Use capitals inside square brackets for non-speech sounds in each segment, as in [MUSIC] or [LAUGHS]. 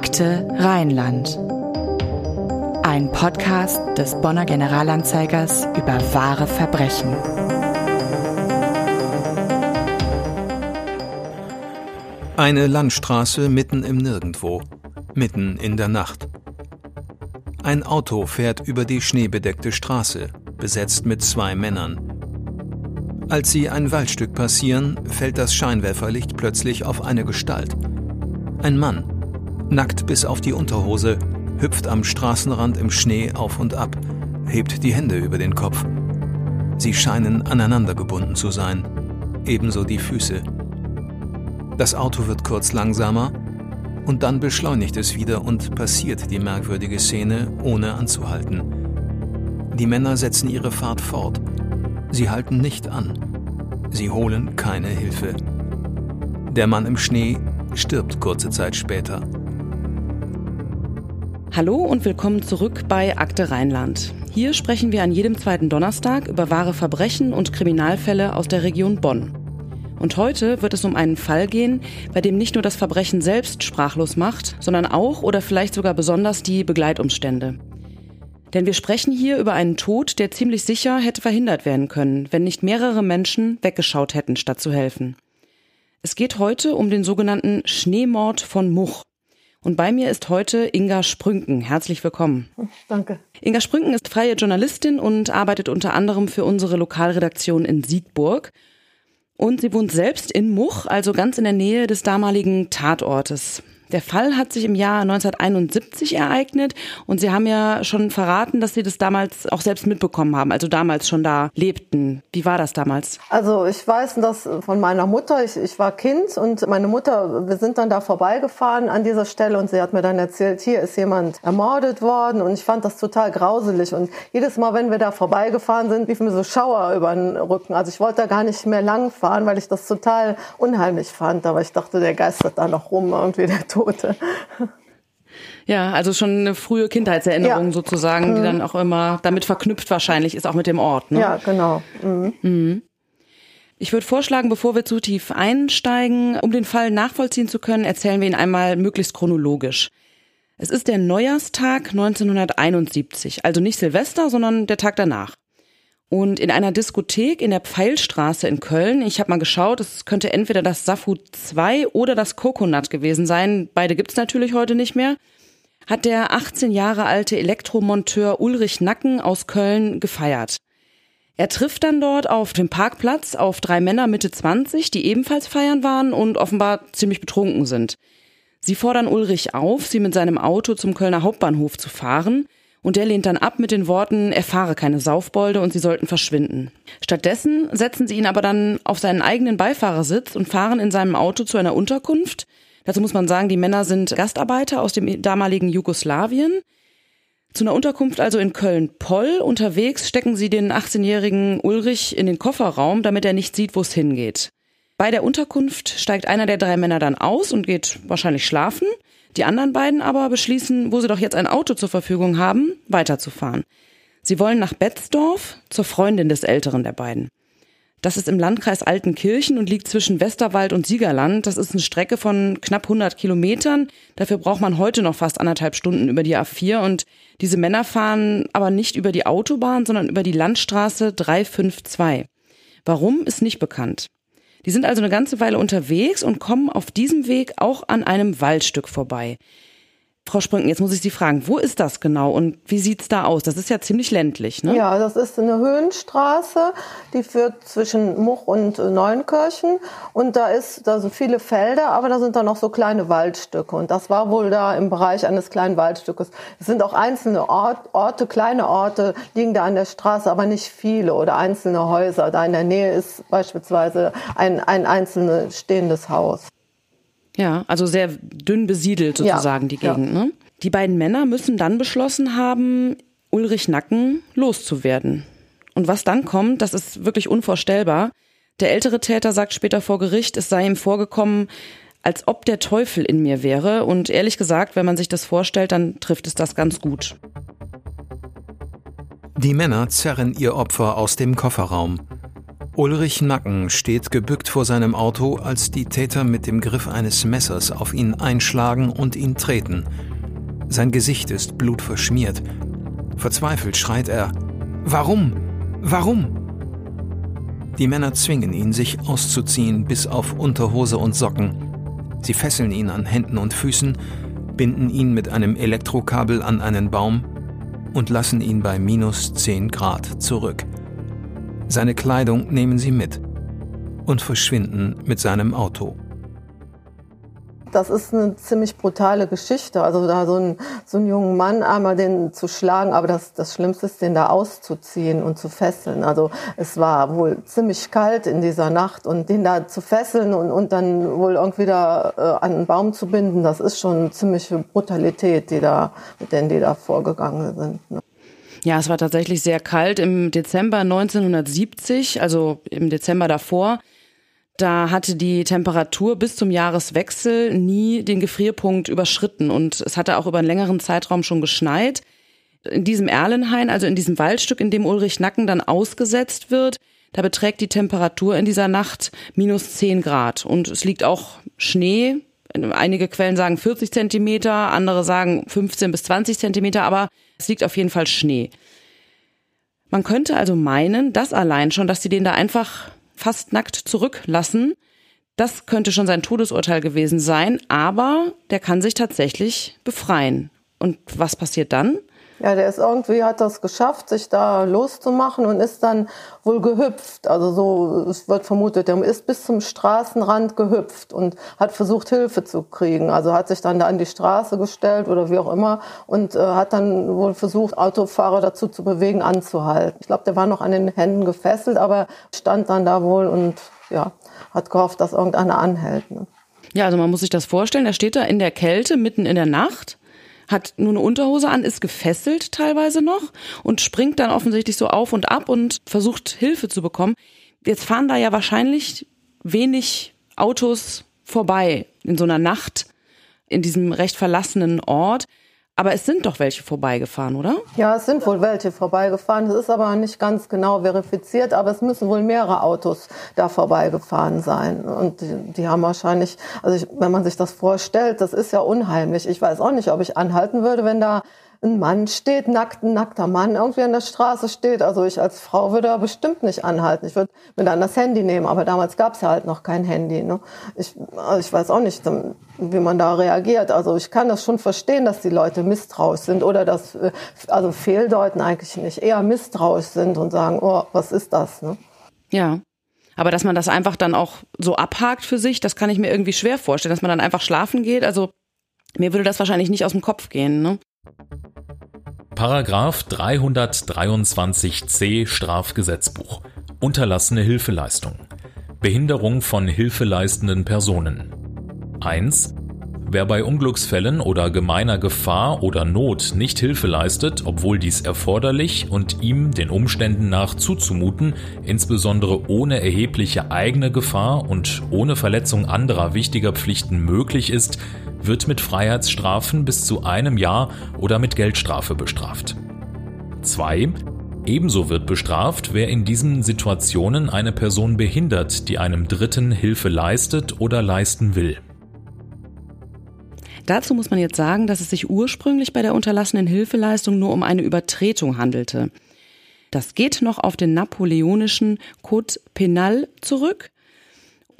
Akte Rheinland. Ein Podcast des Bonner Generalanzeigers über wahre Verbrechen. Eine Landstraße mitten im Nirgendwo, mitten in der Nacht. Ein Auto fährt über die schneebedeckte Straße, besetzt mit zwei Männern. Als sie ein Waldstück passieren, fällt das Scheinwerferlicht plötzlich auf eine Gestalt. Ein Mann, nackt bis auf die Unterhose, hüpft am Straßenrand im Schnee auf und ab, hebt die Hände über den Kopf. Sie scheinen aneinandergebunden zu sein, ebenso die Füße. Das Auto wird kurz langsamer und dann beschleunigt es wieder und passiert die merkwürdige Szene, ohne anzuhalten. Die Männer setzen ihre Fahrt fort. Sie halten nicht an. Sie holen keine Hilfe. Der Mann im Schnee stirbt kurze Zeit später. Hallo und willkommen zurück bei Akte Rheinland. Hier sprechen wir an jedem zweiten Donnerstag über wahre Verbrechen und Kriminalfälle aus der Region Bonn. Und heute wird es um einen Fall gehen, bei dem nicht nur das Verbrechen selbst sprachlos macht, sondern auch oder vielleicht sogar besonders die Begleitumstände. Denn wir sprechen hier über einen Tod, der ziemlich sicher hätte verhindert werden können, wenn nicht mehrere Menschen weggeschaut hätten, statt zu helfen. Es geht heute um den sogenannten Schneemord von Much. Und bei mir ist heute Inga Sprünken. Herzlich willkommen. Danke. Inga Sprünken ist freie Journalistin und arbeitet unter anderem für unsere Lokalredaktion in Siegburg. Und sie wohnt selbst in Much, also ganz in der Nähe des damaligen Tatortes. Der Fall hat sich im Jahr 1971 ereignet und Sie haben ja schon verraten, dass Sie das damals auch selbst mitbekommen haben, also damals schon da lebten. Wie war das damals? Also ich weiß das von meiner Mutter. Ich, ich war Kind und meine Mutter, wir sind dann da vorbeigefahren an dieser Stelle und sie hat mir dann erzählt, hier ist jemand ermordet worden und ich fand das total grauselig und jedes Mal, wenn wir da vorbeigefahren sind, liefen mir so Schauer über den Rücken. Also ich wollte da gar nicht mehr lang fahren, weil ich das total unheimlich fand. Aber ich dachte, der geistert da noch rum, irgendwie der Tote. Ja, also schon eine frühe Kindheitserinnerung ja. sozusagen, die mhm. dann auch immer damit verknüpft wahrscheinlich ist, auch mit dem Ort. Ne? Ja, genau. Mhm. Mhm. Ich würde vorschlagen, bevor wir zu tief einsteigen, um den Fall nachvollziehen zu können, erzählen wir ihn einmal möglichst chronologisch. Es ist der Neujahrstag 1971, also nicht Silvester, sondern der Tag danach. Und in einer Diskothek in der Pfeilstraße in Köln, ich habe mal geschaut, es könnte entweder das Safu 2 oder das Coconut gewesen sein, beide gibt's natürlich heute nicht mehr, hat der 18 Jahre alte Elektromonteur Ulrich Nacken aus Köln gefeiert. Er trifft dann dort auf dem Parkplatz auf drei Männer Mitte 20, die ebenfalls feiern waren und offenbar ziemlich betrunken sind. Sie fordern Ulrich auf, sie mit seinem Auto zum Kölner Hauptbahnhof zu fahren – und der lehnt dann ab mit den Worten, er fahre keine Saufbolde und sie sollten verschwinden. Stattdessen setzen sie ihn aber dann auf seinen eigenen Beifahrersitz und fahren in seinem Auto zu einer Unterkunft. Dazu muss man sagen, die Männer sind Gastarbeiter aus dem damaligen Jugoslawien. Zu einer Unterkunft also in Köln-Poll. Unterwegs stecken sie den 18-jährigen Ulrich in den Kofferraum, damit er nicht sieht, wo es hingeht. Bei der Unterkunft steigt einer der drei Männer dann aus und geht wahrscheinlich schlafen. Die anderen beiden aber beschließen, wo sie doch jetzt ein Auto zur Verfügung haben, weiterzufahren. Sie wollen nach Betzdorf zur Freundin des Älteren der beiden. Das ist im Landkreis Altenkirchen und liegt zwischen Westerwald und Siegerland. Das ist eine Strecke von knapp 100 Kilometern. Dafür braucht man heute noch fast anderthalb Stunden über die A4. Und diese Männer fahren aber nicht über die Autobahn, sondern über die Landstraße 352. Warum ist nicht bekannt. Die sind also eine ganze Weile unterwegs und kommen auf diesem Weg auch an einem Waldstück vorbei. Frau Sprünken, jetzt muss ich Sie fragen, wo ist das genau und wie sieht's da aus? Das ist ja ziemlich ländlich, ne? Ja, das ist eine Höhenstraße, die führt zwischen Much und Neunkirchen und da ist da sind viele Felder, aber da sind da noch so kleine Waldstücke und das war wohl da im Bereich eines kleinen Waldstückes. Es sind auch einzelne Ort, Orte, kleine Orte liegen da an der Straße, aber nicht viele oder einzelne Häuser. Da in der Nähe ist beispielsweise ein, ein einzelnes stehendes Haus. Ja, also sehr dünn besiedelt sozusagen ja, die Gegend. Ja. Ne? Die beiden Männer müssen dann beschlossen haben, Ulrich Nacken loszuwerden. Und was dann kommt, das ist wirklich unvorstellbar. Der ältere Täter sagt später vor Gericht, es sei ihm vorgekommen, als ob der Teufel in mir wäre. Und ehrlich gesagt, wenn man sich das vorstellt, dann trifft es das ganz gut. Die Männer zerren ihr Opfer aus dem Kofferraum. Ulrich Nacken steht gebückt vor seinem Auto, als die Täter mit dem Griff eines Messers auf ihn einschlagen und ihn treten. Sein Gesicht ist blutverschmiert. Verzweifelt schreit er: Warum? Warum? Die Männer zwingen ihn, sich auszuziehen bis auf Unterhose und Socken. Sie fesseln ihn an Händen und Füßen, binden ihn mit einem Elektrokabel an einen Baum und lassen ihn bei minus 10 Grad zurück. Seine Kleidung nehmen sie mit und verschwinden mit seinem Auto. Das ist eine ziemlich brutale Geschichte. Also da so, ein, so einen jungen Mann einmal den zu schlagen, aber das, das Schlimmste ist, den da auszuziehen und zu fesseln. Also es war wohl ziemlich kalt in dieser Nacht und den da zu fesseln und, und dann wohl irgendwie da äh, an einen Baum zu binden, das ist schon eine ziemliche Brutalität, die da, mit denen die da vorgegangen sind. Ne? Ja, es war tatsächlich sehr kalt im Dezember 1970, also im Dezember davor. Da hatte die Temperatur bis zum Jahreswechsel nie den Gefrierpunkt überschritten und es hatte auch über einen längeren Zeitraum schon geschneit. In diesem Erlenhain, also in diesem Waldstück, in dem Ulrich Nacken dann ausgesetzt wird, da beträgt die Temperatur in dieser Nacht minus 10 Grad und es liegt auch Schnee. Einige Quellen sagen 40 Zentimeter, andere sagen 15 bis 20 Zentimeter, aber es liegt auf jeden Fall Schnee. Man könnte also meinen, das allein schon, dass sie den da einfach fast nackt zurücklassen. Das könnte schon sein Todesurteil gewesen sein, aber der kann sich tatsächlich befreien. Und was passiert dann? Ja, der ist irgendwie, hat das geschafft, sich da loszumachen und ist dann wohl gehüpft. Also so, es wird vermutet, der ist bis zum Straßenrand gehüpft und hat versucht, Hilfe zu kriegen. Also hat sich dann da an die Straße gestellt oder wie auch immer und äh, hat dann wohl versucht, Autofahrer dazu zu bewegen, anzuhalten. Ich glaube, der war noch an den Händen gefesselt, aber stand dann da wohl und ja, hat gehofft, dass irgendeiner anhält. Ne? Ja, also man muss sich das vorstellen, er steht da in der Kälte mitten in der Nacht hat nur eine Unterhose an, ist gefesselt teilweise noch und springt dann offensichtlich so auf und ab und versucht Hilfe zu bekommen. Jetzt fahren da ja wahrscheinlich wenig Autos vorbei in so einer Nacht in diesem recht verlassenen Ort. Aber es sind doch welche vorbeigefahren, oder? Ja, es sind wohl welche vorbeigefahren. Das ist aber nicht ganz genau verifiziert, aber es müssen wohl mehrere Autos da vorbeigefahren sein. Und die, die haben wahrscheinlich, also ich, wenn man sich das vorstellt, das ist ja unheimlich. Ich weiß auch nicht, ob ich anhalten würde, wenn da ein Mann steht, nackt, ein nackter Mann irgendwie an der Straße steht. Also ich als Frau würde da bestimmt nicht anhalten. Ich würde mir dann das Handy nehmen, aber damals gab es ja halt noch kein Handy. Ne? Ich, also ich weiß auch nicht, wie man da reagiert. Also ich kann das schon verstehen, dass die Leute misstrauisch sind oder dass, äh, also fehldeuten eigentlich nicht, eher misstrauisch sind und sagen, oh, was ist das? Ne? Ja. Aber dass man das einfach dann auch so abhakt für sich, das kann ich mir irgendwie schwer vorstellen, dass man dann einfach schlafen geht. Also mir würde das wahrscheinlich nicht aus dem Kopf gehen. Ne? Paragraph 323c Strafgesetzbuch. Unterlassene Hilfeleistung. Behinderung von hilfeleistenden Personen. 1. Wer bei Unglücksfällen oder gemeiner Gefahr oder Not nicht Hilfe leistet, obwohl dies erforderlich und ihm den Umständen nach zuzumuten, insbesondere ohne erhebliche eigene Gefahr und ohne Verletzung anderer wichtiger Pflichten möglich ist, wird mit Freiheitsstrafen bis zu einem Jahr oder mit Geldstrafe bestraft. 2. Ebenso wird bestraft, wer in diesen Situationen eine Person behindert, die einem Dritten Hilfe leistet oder leisten will. Dazu muss man jetzt sagen, dass es sich ursprünglich bei der unterlassenen Hilfeleistung nur um eine Übertretung handelte. Das geht noch auf den napoleonischen Code Penal zurück.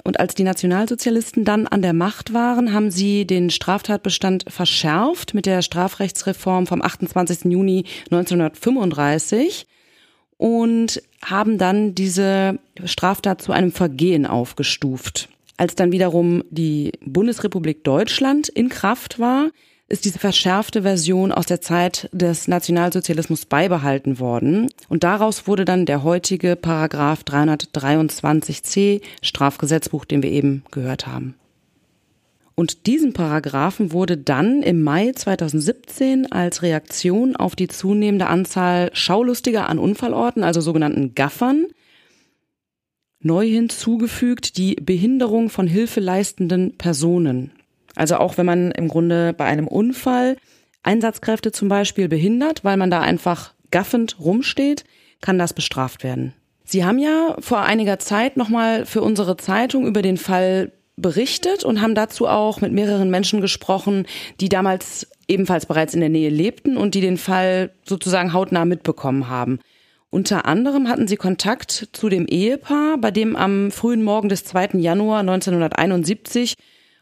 Und als die Nationalsozialisten dann an der Macht waren, haben sie den Straftatbestand verschärft mit der Strafrechtsreform vom 28. Juni 1935 und haben dann diese Straftat zu einem Vergehen aufgestuft. Als dann wiederum die Bundesrepublik Deutschland in Kraft war, ist diese verschärfte Version aus der Zeit des Nationalsozialismus beibehalten worden. Und daraus wurde dann der heutige Paragraph 323c Strafgesetzbuch, den wir eben gehört haben. Und diesen Paragraphen wurde dann im Mai 2017 als Reaktion auf die zunehmende Anzahl Schaulustiger an Unfallorten, also sogenannten Gaffern, neu hinzugefügt die Behinderung von hilfeleistenden Personen. Also auch wenn man im Grunde bei einem Unfall Einsatzkräfte zum Beispiel behindert, weil man da einfach gaffend rumsteht, kann das bestraft werden. Sie haben ja vor einiger Zeit nochmal für unsere Zeitung über den Fall berichtet und haben dazu auch mit mehreren Menschen gesprochen, die damals ebenfalls bereits in der Nähe lebten und die den Fall sozusagen hautnah mitbekommen haben. Unter anderem hatten sie Kontakt zu dem Ehepaar, bei dem am frühen Morgen des 2. Januar 1971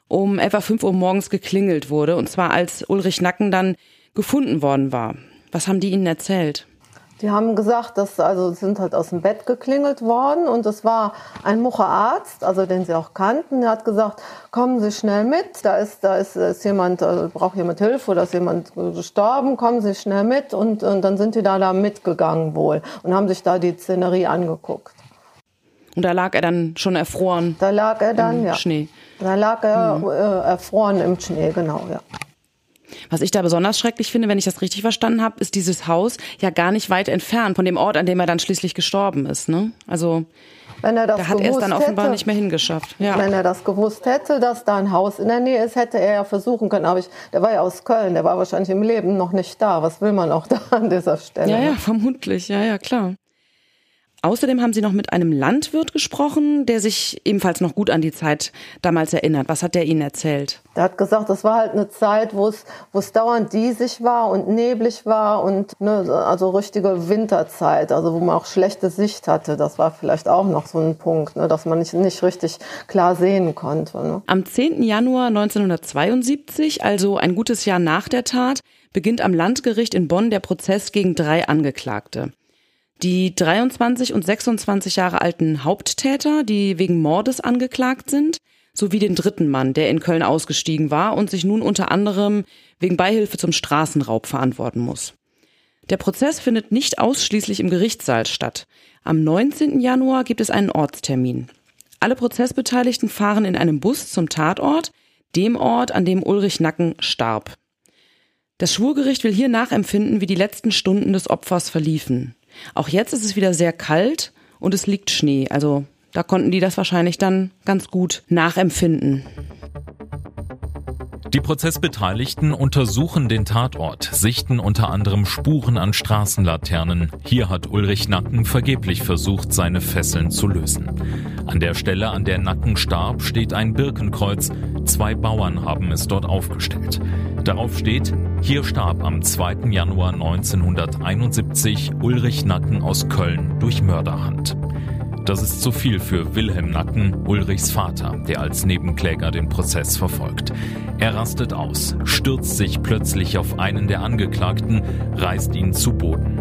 um etwa 5 Uhr morgens geklingelt wurde, und zwar als Ulrich Nacken dann gefunden worden war. Was haben die Ihnen erzählt? Die haben gesagt, dass also sind halt aus dem Bett geklingelt worden und es war ein Mucher Arzt, also den sie auch kannten. Der hat gesagt, kommen Sie schnell mit, da ist da ist, ist jemand also braucht jemand Hilfe oder ist jemand gestorben, kommen Sie schnell mit und, und dann sind die da da mitgegangen wohl und haben sich da die Szenerie angeguckt. Und da lag er dann schon erfroren. Da lag er dann im ja. Schnee. Da lag er Mhm. äh, erfroren im Schnee, genau ja. Was ich da besonders schrecklich finde, wenn ich das richtig verstanden habe, ist dieses Haus ja gar nicht weit entfernt von dem Ort, an dem er dann schließlich gestorben ist. Ne? Also Wenn er das da hat er es dann offenbar hätte, nicht mehr hingeschafft. Ja. Wenn er das gewusst hätte, dass da ein Haus in der Nähe ist, hätte er ja versuchen können. Aber ich, der war ja aus Köln, der war wahrscheinlich im Leben noch nicht da. Was will man auch da an dieser Stelle? ja, ja, vermutlich. Ja, ja, klar. Außerdem haben Sie noch mit einem Landwirt gesprochen, der sich ebenfalls noch gut an die Zeit damals erinnert. Was hat der Ihnen erzählt? Der hat gesagt, das war halt eine Zeit, wo es, wo es dauernd diesig war und neblig war und ne, also richtige Winterzeit, also wo man auch schlechte Sicht hatte. Das war vielleicht auch noch so ein Punkt, ne, dass man nicht, nicht richtig klar sehen konnte. Ne. Am 10. Januar 1972, also ein gutes Jahr nach der Tat, beginnt am Landgericht in Bonn der Prozess gegen drei Angeklagte. Die 23 und 26 Jahre alten Haupttäter, die wegen Mordes angeklagt sind, sowie den dritten Mann, der in Köln ausgestiegen war und sich nun unter anderem wegen Beihilfe zum Straßenraub verantworten muss. Der Prozess findet nicht ausschließlich im Gerichtssaal statt. Am 19. Januar gibt es einen Ortstermin. Alle Prozessbeteiligten fahren in einem Bus zum Tatort, dem Ort, an dem Ulrich Nacken starb. Das Schwurgericht will hier nachempfinden, wie die letzten Stunden des Opfers verliefen. Auch jetzt ist es wieder sehr kalt und es liegt Schnee, also da konnten die das wahrscheinlich dann ganz gut nachempfinden. Die Prozessbeteiligten untersuchen den Tatort, sichten unter anderem Spuren an Straßenlaternen. Hier hat Ulrich Nacken vergeblich versucht, seine Fesseln zu lösen. An der Stelle, an der Nacken starb, steht ein Birkenkreuz. Zwei Bauern haben es dort aufgestellt. Darauf steht, hier starb am 2. Januar 1971 Ulrich Nacken aus Köln durch Mörderhand. Das ist zu viel für Wilhelm Nacken, Ulrichs Vater, der als Nebenkläger den Prozess verfolgt. Er rastet aus, stürzt sich plötzlich auf einen der Angeklagten, reißt ihn zu Boden.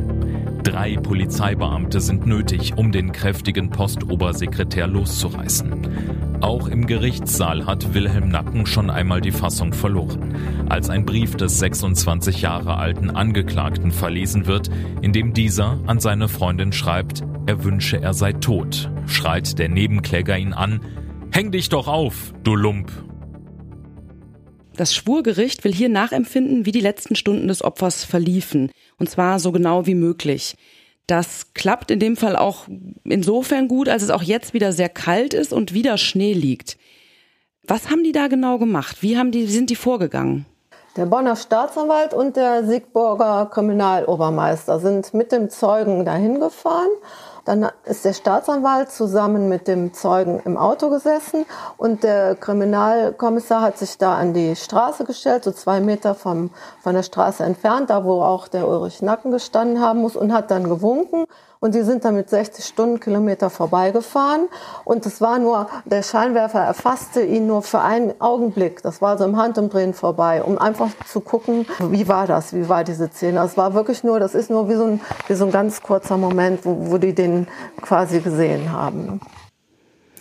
Drei Polizeibeamte sind nötig, um den kräftigen Postobersekretär loszureißen. Auch im Gerichtssaal hat Wilhelm Nacken schon einmal die Fassung verloren, als ein Brief des 26 Jahre alten Angeklagten verlesen wird, in dem dieser an seine Freundin schreibt, er wünsche, er sei tot, schreit der Nebenkläger ihn an, Häng dich doch auf, du Lump. Das Schwurgericht will hier nachempfinden, wie die letzten Stunden des Opfers verliefen, und zwar so genau wie möglich. Das klappt in dem Fall auch insofern gut, als es auch jetzt wieder sehr kalt ist und wieder Schnee liegt. Was haben die da genau gemacht? Wie haben die, sind die vorgegangen? Der Bonner Staatsanwalt und der Siegburger Kriminalobermeister sind mit dem Zeugen dahin gefahren. Dann ist der Staatsanwalt zusammen mit dem Zeugen im Auto gesessen und der Kriminalkommissar hat sich da an die Straße gestellt, so zwei Meter vom, von der Straße entfernt, da wo auch der Ulrich Nacken gestanden haben muss und hat dann gewunken. Und die sind dann mit 60 Stundenkilometer vorbeigefahren. Und es war nur, der Scheinwerfer erfasste ihn nur für einen Augenblick. Das war so im Handumdrehen vorbei, um einfach zu gucken, wie war das, wie war diese Szene. Es war wirklich nur, das ist nur wie so ein, wie so ein ganz kurzer Moment, wo, wo die den quasi gesehen haben.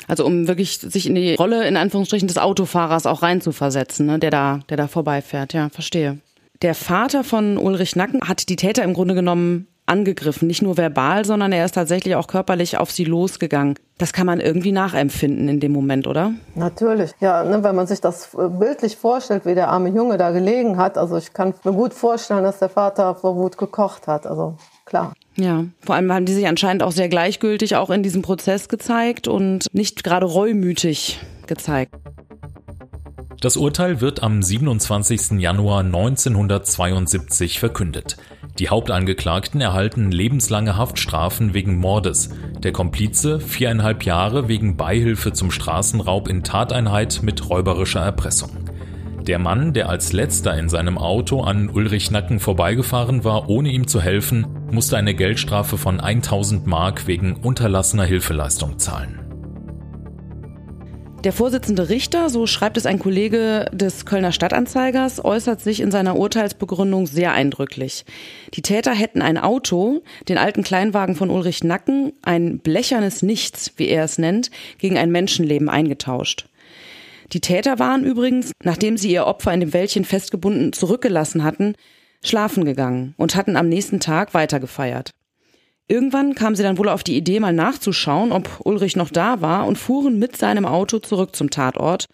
Also um wirklich sich in die Rolle in Anführungsstrichen des Autofahrers auch reinzuversetzen, ne, der da, der da vorbeifährt. Ja, verstehe. Der Vater von Ulrich Nacken hat die Täter im Grunde genommen angegriffen, nicht nur verbal, sondern er ist tatsächlich auch körperlich auf sie losgegangen. Das kann man irgendwie nachempfinden in dem Moment, oder? Natürlich, ja, ne, wenn man sich das bildlich vorstellt, wie der arme Junge da gelegen hat. Also ich kann mir gut vorstellen, dass der Vater vor Wut gekocht hat. Also klar. Ja, vor allem haben die sich anscheinend auch sehr gleichgültig auch in diesem Prozess gezeigt und nicht gerade reumütig gezeigt. Das Urteil wird am 27. Januar 1972 verkündet. Die Hauptangeklagten erhalten lebenslange Haftstrafen wegen Mordes, der Komplize viereinhalb Jahre wegen Beihilfe zum Straßenraub in Tateinheit mit räuberischer Erpressung. Der Mann, der als letzter in seinem Auto an Ulrich Nacken vorbeigefahren war, ohne ihm zu helfen, musste eine Geldstrafe von 1000 Mark wegen unterlassener Hilfeleistung zahlen. Der Vorsitzende Richter, so schreibt es ein Kollege des Kölner Stadtanzeigers, äußert sich in seiner Urteilsbegründung sehr eindrücklich. Die Täter hätten ein Auto, den alten Kleinwagen von Ulrich Nacken, ein blechernes Nichts, wie er es nennt, gegen ein Menschenleben eingetauscht. Die Täter waren übrigens, nachdem sie ihr Opfer in dem Wäldchen festgebunden zurückgelassen hatten, schlafen gegangen und hatten am nächsten Tag weitergefeiert. Irgendwann kamen sie dann wohl auf die Idee, mal nachzuschauen, ob Ulrich noch da war und fuhren mit seinem Auto zurück zum Tatort.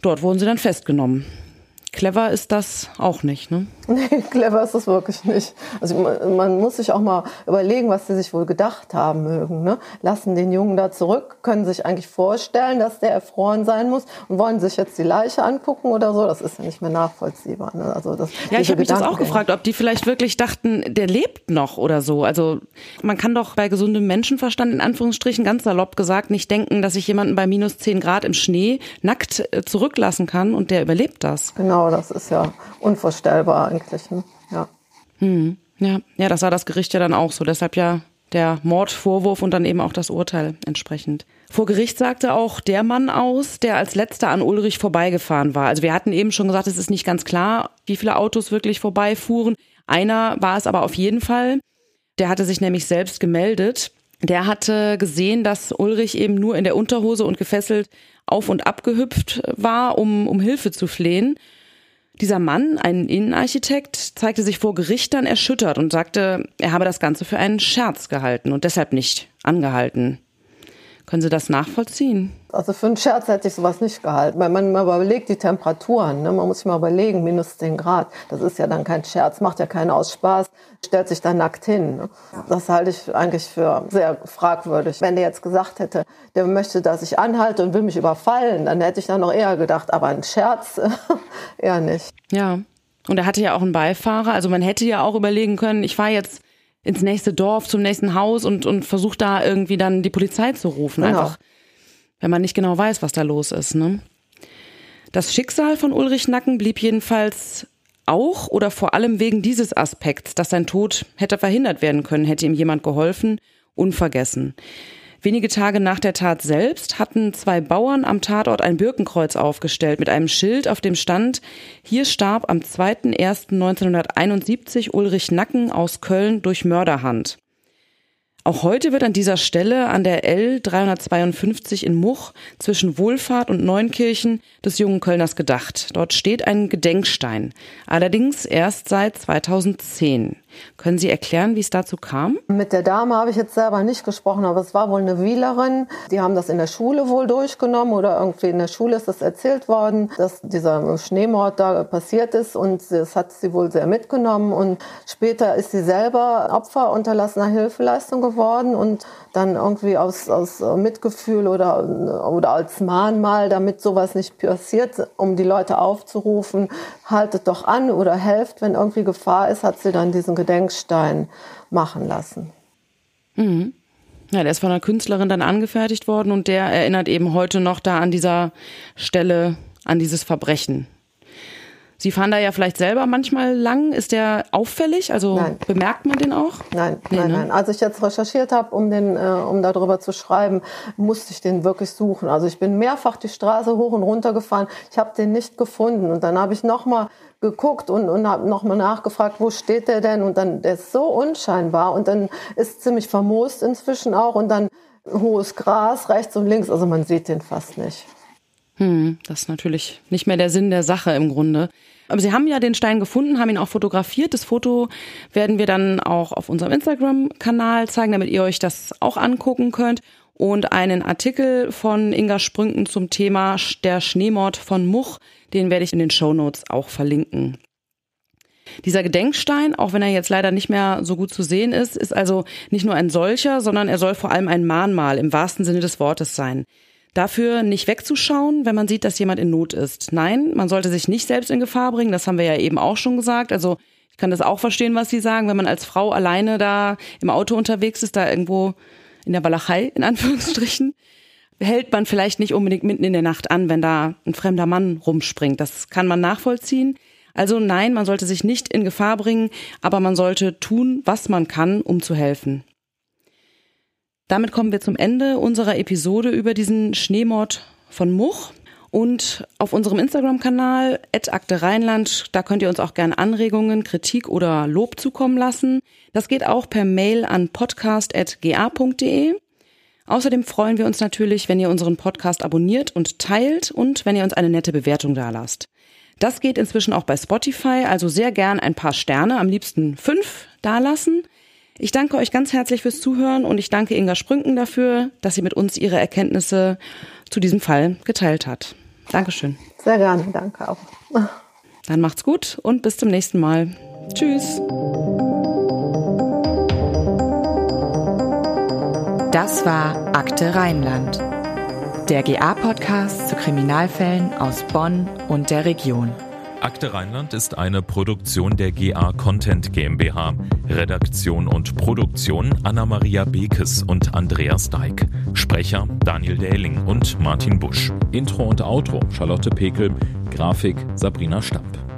Dort wurden sie dann festgenommen. Clever ist das auch nicht, ne? Nee, [LAUGHS] clever ist das wirklich nicht. Also man, man muss sich auch mal überlegen, was sie sich wohl gedacht haben mögen. Ne? Lassen den Jungen da zurück, können sich eigentlich vorstellen, dass der erfroren sein muss und wollen sich jetzt die Leiche angucken oder so. Das ist ja nicht mehr nachvollziehbar. Ne? Also das, ja, ich habe mich das auch gefragt, ob die vielleicht wirklich dachten, der lebt noch oder so. Also man kann doch bei gesundem Menschenverstand in Anführungsstrichen ganz salopp gesagt nicht denken, dass ich jemanden bei minus zehn Grad im Schnee nackt äh, zurücklassen kann und der überlebt das. Genau. Genau, das ist ja unvorstellbar eigentlich. Ne? Ja. Hm. ja. Ja, das war das Gericht ja dann auch so. Deshalb ja der Mordvorwurf und dann eben auch das Urteil entsprechend. Vor Gericht sagte auch der Mann aus, der als letzter an Ulrich vorbeigefahren war. Also wir hatten eben schon gesagt, es ist nicht ganz klar, wie viele Autos wirklich vorbeifuhren. Einer war es aber auf jeden Fall. Der hatte sich nämlich selbst gemeldet. Der hatte gesehen, dass Ulrich eben nur in der Unterhose und gefesselt auf und ab gehüpft war, um, um Hilfe zu flehen. Dieser Mann, ein Innenarchitekt, zeigte sich vor Gericht dann erschüttert und sagte, er habe das Ganze für einen Scherz gehalten und deshalb nicht angehalten. Können Sie das nachvollziehen? Also für einen Scherz hätte ich sowas nicht gehalten. Weil man mal überlegt die Temperaturen. Ne? Man muss sich mal überlegen, minus 10 Grad. Das ist ja dann kein Scherz, macht ja keinen aus Spaß, stellt sich da nackt hin. Ne? Das halte ich eigentlich für sehr fragwürdig. Wenn der jetzt gesagt hätte, der möchte, dass ich anhalte und will mich überfallen, dann hätte ich da noch eher gedacht, aber ein Scherz [LAUGHS] eher nicht. Ja. Und er hatte ja auch einen Beifahrer. Also man hätte ja auch überlegen können, ich fahre jetzt ins nächste Dorf, zum nächsten Haus und, und versucht da irgendwie dann die Polizei zu rufen. Genau. Einfach, wenn man nicht genau weiß, was da los ist. Ne? Das Schicksal von Ulrich Nacken blieb jedenfalls auch oder vor allem wegen dieses Aspekts, dass sein Tod hätte verhindert werden können, hätte ihm jemand geholfen, unvergessen. Wenige Tage nach der Tat selbst hatten zwei Bauern am Tatort ein Birkenkreuz aufgestellt mit einem Schild, auf dem stand, hier starb am 2.1.1971 Ulrich Nacken aus Köln durch Mörderhand. Auch heute wird an dieser Stelle an der L 352 in Much zwischen Wohlfahrt und Neunkirchen des jungen Kölners gedacht. Dort steht ein Gedenkstein. Allerdings erst seit 2010. Können Sie erklären, wie es dazu kam? Mit der Dame habe ich jetzt selber nicht gesprochen, aber es war wohl eine Wielerin. Die haben das in der Schule wohl durchgenommen oder irgendwie in der Schule ist das erzählt worden, dass dieser Schneemord da passiert ist und das hat sie wohl sehr mitgenommen und später ist sie selber Opfer unterlassener Hilfeleistung geworden und dann irgendwie aus, aus Mitgefühl oder, oder als Mahnmal, damit sowas nicht passiert, um die Leute aufzurufen, haltet doch an oder helft, wenn irgendwie Gefahr ist, hat sie dann diesen Gedenkstein machen lassen. Mhm. Ja, der ist von einer Künstlerin dann angefertigt worden und der erinnert eben heute noch da an dieser Stelle an dieses Verbrechen. Sie fahren da ja vielleicht selber manchmal lang. Ist der auffällig? Also nein. bemerkt man den auch? Nein, nee, nein, ne? nein. Als ich jetzt recherchiert habe, um den, äh, um darüber zu schreiben, musste ich den wirklich suchen. Also ich bin mehrfach die Straße hoch und runter gefahren. Ich habe den nicht gefunden und dann habe ich noch mal geguckt und, und habe nochmal nachgefragt, wo steht der denn? Und dann, der ist so unscheinbar und dann ist ziemlich vermoost inzwischen auch und dann hohes Gras rechts und links, also man sieht den fast nicht. Hm, das ist natürlich nicht mehr der Sinn der Sache im Grunde. Aber Sie haben ja den Stein gefunden, haben ihn auch fotografiert. Das Foto werden wir dann auch auf unserem Instagram-Kanal zeigen, damit ihr euch das auch angucken könnt. Und einen Artikel von Inga Sprünken zum Thema der Schneemord von Much, den werde ich in den Show Notes auch verlinken. Dieser Gedenkstein, auch wenn er jetzt leider nicht mehr so gut zu sehen ist, ist also nicht nur ein solcher, sondern er soll vor allem ein Mahnmal im wahrsten Sinne des Wortes sein. Dafür nicht wegzuschauen, wenn man sieht, dass jemand in Not ist. Nein, man sollte sich nicht selbst in Gefahr bringen, das haben wir ja eben auch schon gesagt. Also Ich kann das auch verstehen, was Sie sagen, wenn man als Frau alleine da im Auto unterwegs ist, da irgendwo in der Walachei, in [LAUGHS] Anführungsstrichen, hält man vielleicht nicht unbedingt mitten in der Nacht an, wenn da ein fremder Mann rumspringt. Das kann man nachvollziehen. Also nein, man sollte sich nicht in Gefahr bringen, aber man sollte tun, was man kann, um zu helfen. Damit kommen wir zum Ende unserer Episode über diesen Schneemord von Much. Und auf unserem Instagram-Kanal Akte Rheinland, da könnt ihr uns auch gerne Anregungen, Kritik oder Lob zukommen lassen. Das geht auch per Mail an podcast.ga.de. Außerdem freuen wir uns natürlich, wenn ihr unseren Podcast abonniert und teilt und wenn ihr uns eine nette Bewertung dalasst. Das geht inzwischen auch bei Spotify, also sehr gern ein paar Sterne, am liebsten fünf dalassen. Ich danke euch ganz herzlich fürs Zuhören und ich danke Inga Sprünken dafür, dass sie mit uns ihre Erkenntnisse zu diesem Fall geteilt hat. Dankeschön. Sehr gerne, danke auch. Dann macht's gut und bis zum nächsten Mal. Tschüss. Das war Akte Rheinland, der GA-Podcast zu Kriminalfällen aus Bonn und der Region. Akte Rheinland ist eine Produktion der GA Content GmbH. Redaktion und Produktion Anna-Maria Bekes und Andreas Deik. Sprecher Daniel Dähling und Martin Busch. Intro und Outro Charlotte Pekel. Grafik Sabrina Stamp.